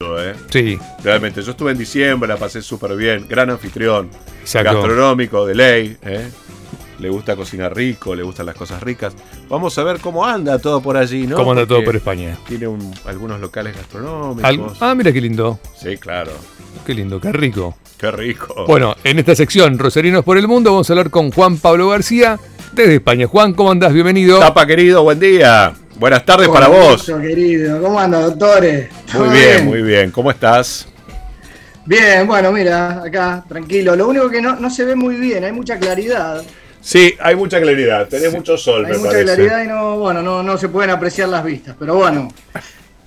¿eh? Sí, Realmente, yo estuve en diciembre, la pasé súper bien, gran anfitrión, exacto. gastronómico de ley, ¿eh? le gusta cocinar rico, le gustan las cosas ricas. Vamos a ver cómo anda todo por allí, ¿no? ¿Cómo anda todo por España? Tiene un- algunos locales gastronómicos. Al- Ah, mira qué lindo. Sí, claro. Qué lindo, qué rico. Qué rico. Bueno, en esta sección, Rosarinos por el Mundo, vamos a hablar con Juan Pablo García desde España. Juan, ¿cómo andás? Bienvenido. Tapa, querido, buen día. Buenas tardes para vos. querido. ¿Cómo anda, doctores? ¿Todo Muy bien, muy bien. ¿Cómo estás? Bien, bueno, mira, acá, tranquilo. Lo único que no, no se ve muy bien, hay mucha claridad. Sí, hay mucha claridad. Tenés mucho sol, Hay me mucha parece. claridad y no, bueno, no, no se pueden apreciar las vistas. Pero bueno,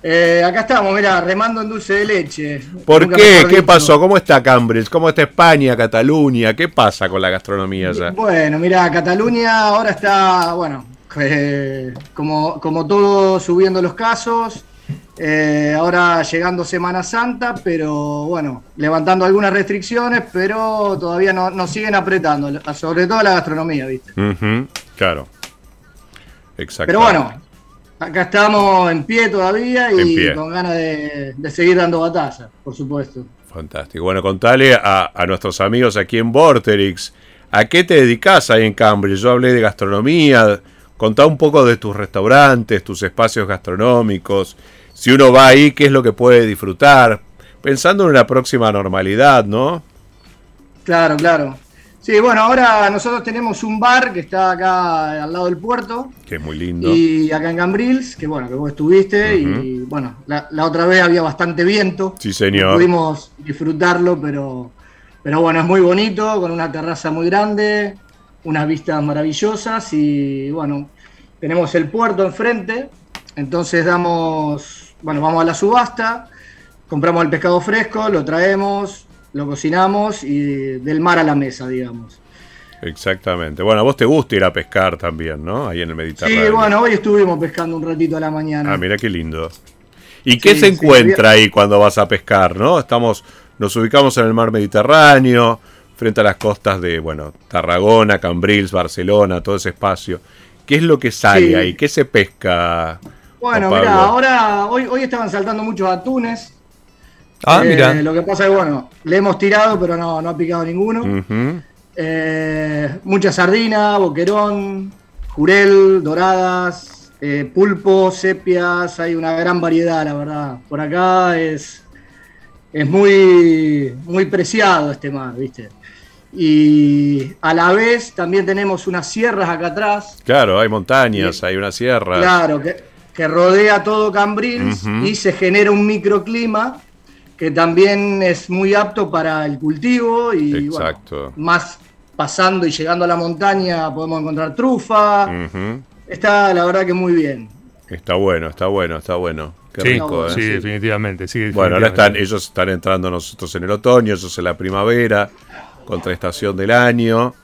eh, acá estamos, mira, remando en dulce de leche. ¿Por Nunca qué? ¿Qué pasó? ¿Cómo está Cambridge? ¿Cómo está España, Cataluña? ¿Qué pasa con la gastronomía allá? Bueno, mira, Cataluña ahora está, bueno, eh, como, como todo subiendo los casos, eh, ahora llegando Semana Santa, pero bueno, levantando algunas restricciones, pero todavía no- nos siguen apretando, sobre todo la gastronomía, ¿viste? Claro. Exacto. Pero bueno, acá estamos en pie todavía y pie. con ganas de, de seguir dando batalla, por supuesto. Fantástico. Bueno, contale a, a nuestros amigos aquí en Vorterix, ¿a qué te dedicas ahí en Cambridge? Yo hablé de gastronomía, contá un poco de tus restaurantes, tus espacios gastronómicos, si uno va ahí, qué es lo que puede disfrutar, pensando en una próxima normalidad, ¿no? Claro, claro. Sí, bueno, ahora nosotros tenemos un bar que está acá al lado del puerto. Que es muy lindo. Y acá en Cambrils, que bueno, que vos estuviste, y bueno, la, la otra vez había bastante viento. Sí, señor. No pudimos disfrutarlo, pero, pero bueno, es muy bonito, con una terraza muy grande, unas vistas maravillosas y bueno, tenemos el puerto enfrente, entonces damos, bueno, vamos a la subasta, compramos el pescado fresco, lo traemos, lo cocinamos y del mar a la mesa, digamos. Exactamente. Bueno, a vos te gusta ir a pescar también, ¿no? Ahí en el Mediterráneo. Sí, bueno, hoy estuvimos pescando un ratito a la mañana. Ah, mira qué lindo. ¿Y qué se sí, encuentra ahí cuando vas a pescar, no? Estamos, nos ubicamos en el mar Mediterráneo, frente a las costas de, bueno, Tarragona, Cambrils, Barcelona, todo ese espacio. ¿Qué es lo que sale Sí. ahí? ¿Qué se pesca? Bueno, mira, ahora, hoy, hoy estaban saltando muchos atunes. Ah, Eh, mira. Lo que pasa es que, bueno, le hemos tirado, pero no, no ha picado ninguno. Ujú. Eh, mucha sardina, boquerón, jurel, doradas, eh, pulpo, sepias, hay una gran variedad, la verdad. Por acá es, es muy, muy preciado este mar, ¿viste? Y a la vez también tenemos unas sierras acá atrás, Claro, hay montañas, hay una sierra. Claro, que, que rodea todo Cambrils y se genera un microclima que también es muy apto para el cultivo y bueno, Exacto. más pasando y llegando a la montaña podemos encontrar trufa. Está la verdad que muy bien. Está bueno, está bueno, está bueno. Qué Sí, rico, ¿eh? sí, sí. definitivamente. Sí, Bueno, ahora están, ellos están entrando nosotros en el otoño, ellos en la primavera, contraestación del año,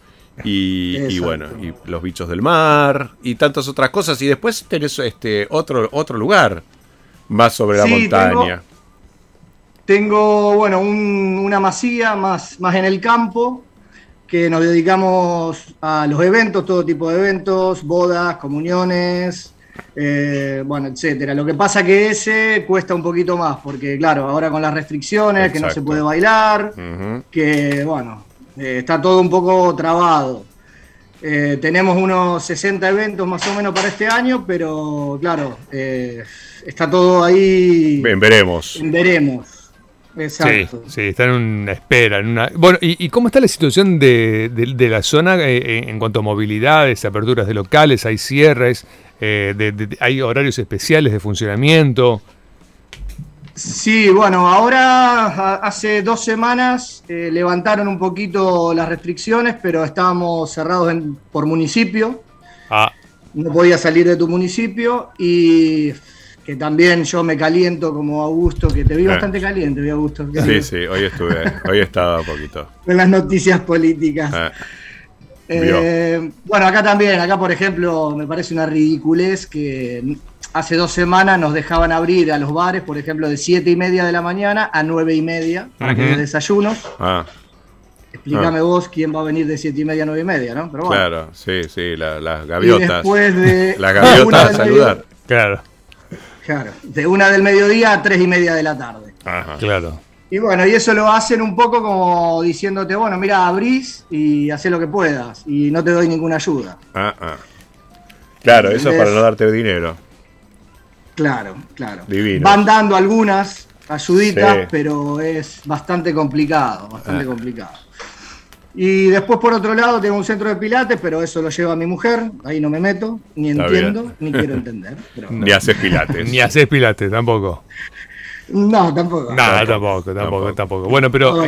y, bueno, y los bichos del mar, y tantas otras cosas. Y después tenés este otro, otro lugar, más sobre la montaña. Tengo, bueno, un- una masía más, más en el campo que nos dedicamos a los eventos, todo tipo de eventos, bodas, comuniones, eh, bueno, etcétera. Lo que pasa que ese cuesta un poquito más, porque claro, ahora con las restricciones, que no se puede bailar, que bueno, eh, está todo un poco trabado. Eh, tenemos unos 60 eventos más o menos para este año, pero claro, eh, está todo ahí. Bien, veremos. Veremos. Sí, Exacto. sí, está en una espera. En una... Bueno, ¿y, y cómo está la situación de, de- de la zona eh, en cuanto a movilidades, aperturas de locales, hay cierres, eh, de- de- hay horarios especiales de funcionamiento? Sí, bueno, ahora hace dos semanas eh, levantaron un poquito las restricciones, pero estábamos cerrados en- por municipio. Ah, No podía salir de tu municipio y que también yo me caliento como Augusto, que te vi bastante caliente, vi Augusto. Sí, sí, hoy estuve, hoy estaba un poquito. Con las noticias políticas. Ah, Eh, bueno, acá también, acá por ejemplo, me parece una ridiculez que hace dos semanas nos dejaban abrir a los bares, por ejemplo, de siete y media de la mañana a nueve y media para que des desayunos. ah, Explícame vos quién va a venir de siete y media a nueve y media, ¿no? Pero bueno. claro, sí, sí, la- las Y gaviotas. después de Las gaviotas a saludar. medio- claro. Claro, de una del mediodía a tres y media de la tarde. Ajá. Claro. Y bueno, y eso lo hacen un poco como diciéndote, bueno, mira, abrís y hacé lo que puedas y no te doy ninguna ayuda. Ah, ah. Claro, eso es para no darte dinero. Claro, claro. Divino. Van dando algunas ayuditas, Sí. pero es bastante complicado, bastante Ah. complicado. Y después, por otro lado, tengo un centro de pilates, pero eso lo lleva mi mujer, ahí no me meto, ni Está entiendo, bien. ni quiero entender. pero- Ni haces pilates. Ni haces pilates, tampoco. No, tampoco. Nada, Tampoco, tampoco, tampoco, tampoco. tampoco. Bueno, pero,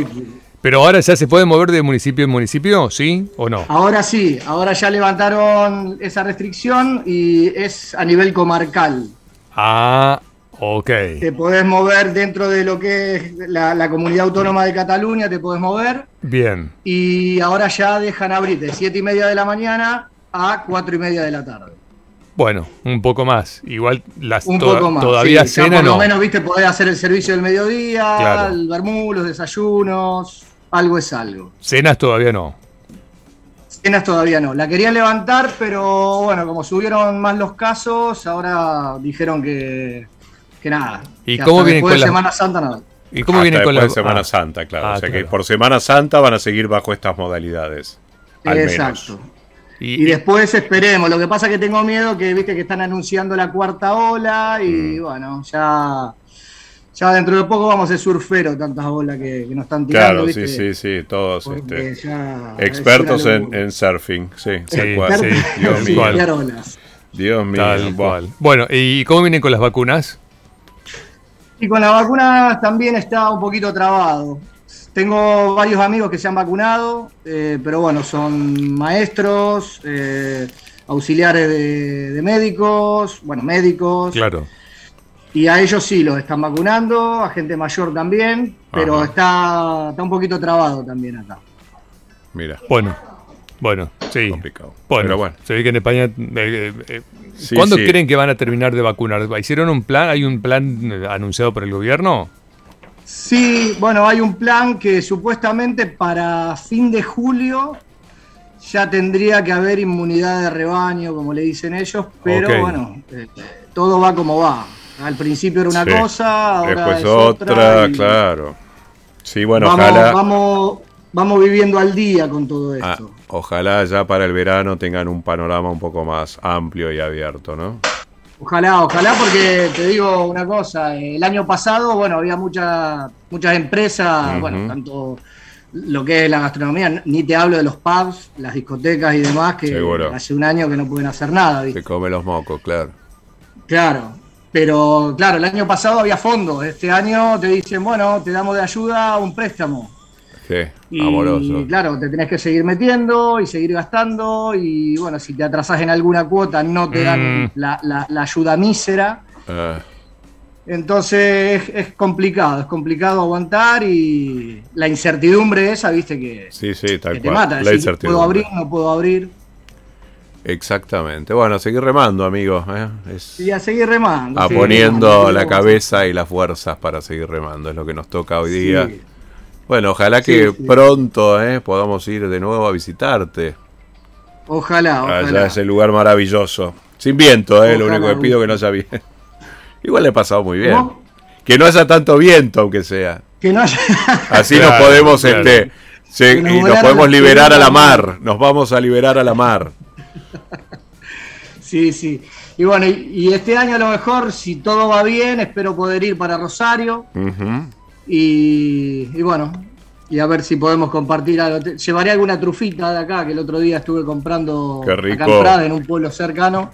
pero ahora ya se puede mover de municipio en municipio, ¿sí o no? Ahora sí, ahora ya levantaron esa restricción y es a nivel comarcal. Ah, ok. Te podés mover dentro de lo que es la, la comunidad autónoma de Cataluña, te podés mover. Bien. Y ahora ya dejan abrir de 7 y media de la mañana a 4 y media de la tarde. Bueno, un poco más. Igual las Un poco más. todavía sí, ya cena por no. lo menos, viste, podés hacer el servicio del mediodía, Claro. el vermú, los desayunos, algo es algo. Cenas todavía no. Cenas todavía no. La querían levantar, pero bueno, como subieron más los casos, ahora dijeron que, que nada. ¿Y que cómo vienen después con de la- Semana Santa nada. ¿Y cómo Hasta vienen con después la de Semana ah, Santa, claro. Ah, o sea que por Semana Santa van a seguir bajo estas modalidades. Al Exacto. menos. Y, Y después esperemos. Lo que pasa es que tengo miedo que viste que están anunciando la cuarta ola y Mm. bueno, ya, ya dentro de poco vamos a ser surfero tantas olas que, que nos están tirando. Claro, sí, ¿viste? sí, sí, todos este, expertos en, surfing. Sí, Sí, tal cual. sí, Dios mío. Dios mío. tal cual. Bueno, ¿y cómo vienen con las vacunas? Y con la vacuna también está un poquito trabado. Tengo varios amigos que se han vacunado, eh, pero bueno, son maestros, eh, auxiliares de, de médicos, bueno, médicos. Claro. Y a ellos sí los están vacunando, a gente mayor también, pero Ajá. está, está un poquito trabado también acá. Mira, Bueno, bueno, sí. complicado. Bueno, Pero bueno. se ve que en España. eh, eh, eh, Sí, ¿Cuándo sí. creen que van a terminar de vacunar? ¿Hicieron un plan? ¿Hay un plan anunciado por el gobierno? Sí, bueno, hay un plan que supuestamente para fin de julio ya tendría que haber inmunidad de rebaño, como le dicen ellos, pero bueno, eh, todo va como va. Al principio era una Sí. cosa, ahora Después es otra, y claro. Sí, bueno, vamos, ojalá. vamos, vamos viviendo al día con todo ah, esto. ojalá ya para el verano tengan un panorama un poco más amplio y abierto, ¿no? Ojalá, ojalá, porque te digo una cosa, el año pasado, bueno, había muchas muchas empresas, bueno, tanto lo que es la gastronomía, ni te hablo de los pubs, las discotecas y demás, que Seguro. hace un año que no pueden hacer nada, ¿viste? Se come los mocos, claro. Claro, pero claro, el año pasado había fondos, este año te dicen, bueno, te damos de ayuda un préstamo. Sí, Y amoroso. claro, te tenés que seguir metiendo y seguir gastando y bueno, si te atrasás en alguna cuota no te dan Mm. la, la- la ayuda mísera. Ah, Entonces es, es complicado, es complicado aguantar y la incertidumbre esa, viste, que, sí, sí, tal que te cual. mata. La decir, incertidumbre. ¿Puedo abrir? ¿No puedo abrir? Exactamente. Bueno, seguir remando, amigos. ¿eh? Es Y a seguir remando. a sí, poniendo remando, la cabeza y las fuerzas para seguir remando. Es lo que nos toca hoy día. Bueno, ojalá Sí, que sí. pronto ¿eh? podamos ir de nuevo a visitarte. Ojalá, Allá ojalá. ese lugar maravilloso. Sin viento, ¿eh? lo único que pido que no haya viento. Igual le he pasado muy bien. ¿Cómo? Que no haya tanto viento, aunque sea. Que no haya... Así Claro, nos podemos, claro. este, se- Que nos y nos podemos liberar a la mar. Nos vamos a liberar a la mar. Sí, sí. Y bueno, y, y este año a lo mejor, si todo va bien, espero poder ir para Rosario. Y, y bueno, y a ver si podemos compartir algo. Llevaré alguna trufita de acá, que el otro día estuve comprando Qué rico. acá en Prada, en un pueblo cercano,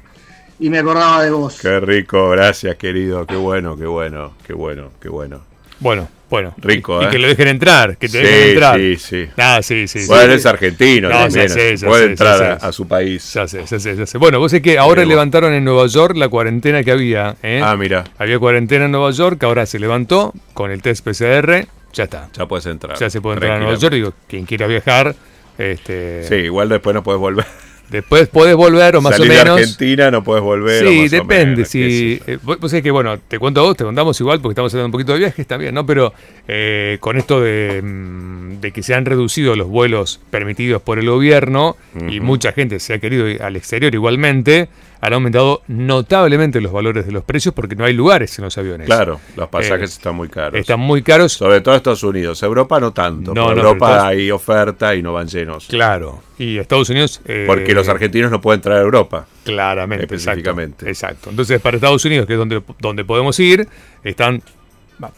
y me acordaba de vos. Qué rico, gracias, querido. Qué bueno, qué bueno, qué bueno, qué bueno. Bueno, bueno. Rico, y, ¿eh? y que lo dejen entrar, que te Sí, dejen entrar. sí, sí. Ah, sí, sí. sí. Bueno, es argentino No, también. ya sé, ya puede sé, entrar ya a, sé. a su país. Ya sé, ya sé, ya sé. Bueno, vos sé que ahora Pero- levantaron en Nueva York la cuarentena que había. ¿eh? Ah, mira, Había cuarentena en Nueva York, ahora se levantó con el test PCR, ya está. ya puedes entrar. Ya se puede entrar a Nueva York. Digo, quien quiera viajar, este, Sí, igual después no puedes volver. Después podés volver o más Salir o menos. de Argentina no puedes volver. o Sí, más o depende. menos, si, eh, vos sabés que, bueno, te cuento a vos, te contamos igual porque estamos hablando un poquito de viajes también, ¿no? Pero eh, con esto de, mm, de que se han reducido los vuelos permitidos por el gobierno y Ujú. mucha gente se ha querido ir al exterior igualmente, han aumentado notablemente los valores de los precios porque no hay lugares en los aviones. Claro, los pasajes eh, están muy caros. Están muy caros. Sobre todo Estados Unidos. Europa no tanto. No, en Europa hay oferta y no van llenos. Claro. Y Estados Unidos. Eh, porque los argentinos no pueden traer a Europa. Claramente. Específicamente. Exacto, Entonces, para Estados Unidos, que es donde, donde podemos ir, están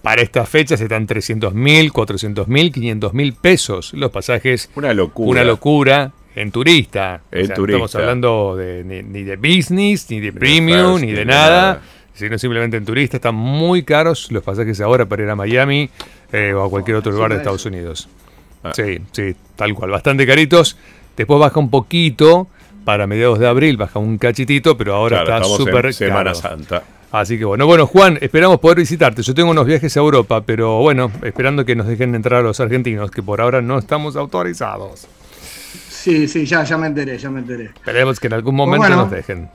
para estas fechas están 300 mil, 400 mil, 500 mil pesos los pasajes. Una locura. Una locura en turista. En turista. Estamos hablando de, ni, de business, ni de premium, ni de, nada, sino simplemente en turista. Están muy caros los pasajes ahora para ir a Miami eh, o a cualquier otro lugar de Estados Unidos. Ah. Sí, sí, tal cual. Bastante caritos. Después baja un poquito. Para mediados de abril baja un cachitito, pero ahora está súper Semana Santa. Así que bueno, bueno, Juan, esperamos poder visitarte. Yo tengo unos viajes a Europa, pero bueno, esperando que nos dejen entrar a los argentinos, que por ahora no estamos autorizados. Sí, sí, ya, ya me enteré, ya me enteré. Esperemos que en algún momento nos dejen.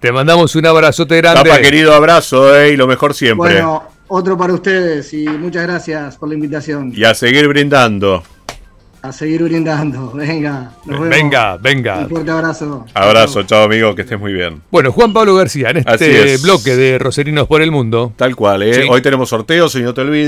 Te mandamos un abrazote grande. Tapa, querido abrazo, eh, y lo mejor siempre. Bueno, otro para ustedes y muchas gracias por la invitación. Y a seguir brindando. A seguir brindando. Venga, nos vemos. Venga, venga. Un fuerte abrazo. Abrazo, chao amigo, que estés muy bien. Bueno, Juan Pablo García, en este bloque de Roserinos por el Mundo. Tal cual, ¿eh? Hoy tenemos sorteos y no te olvides.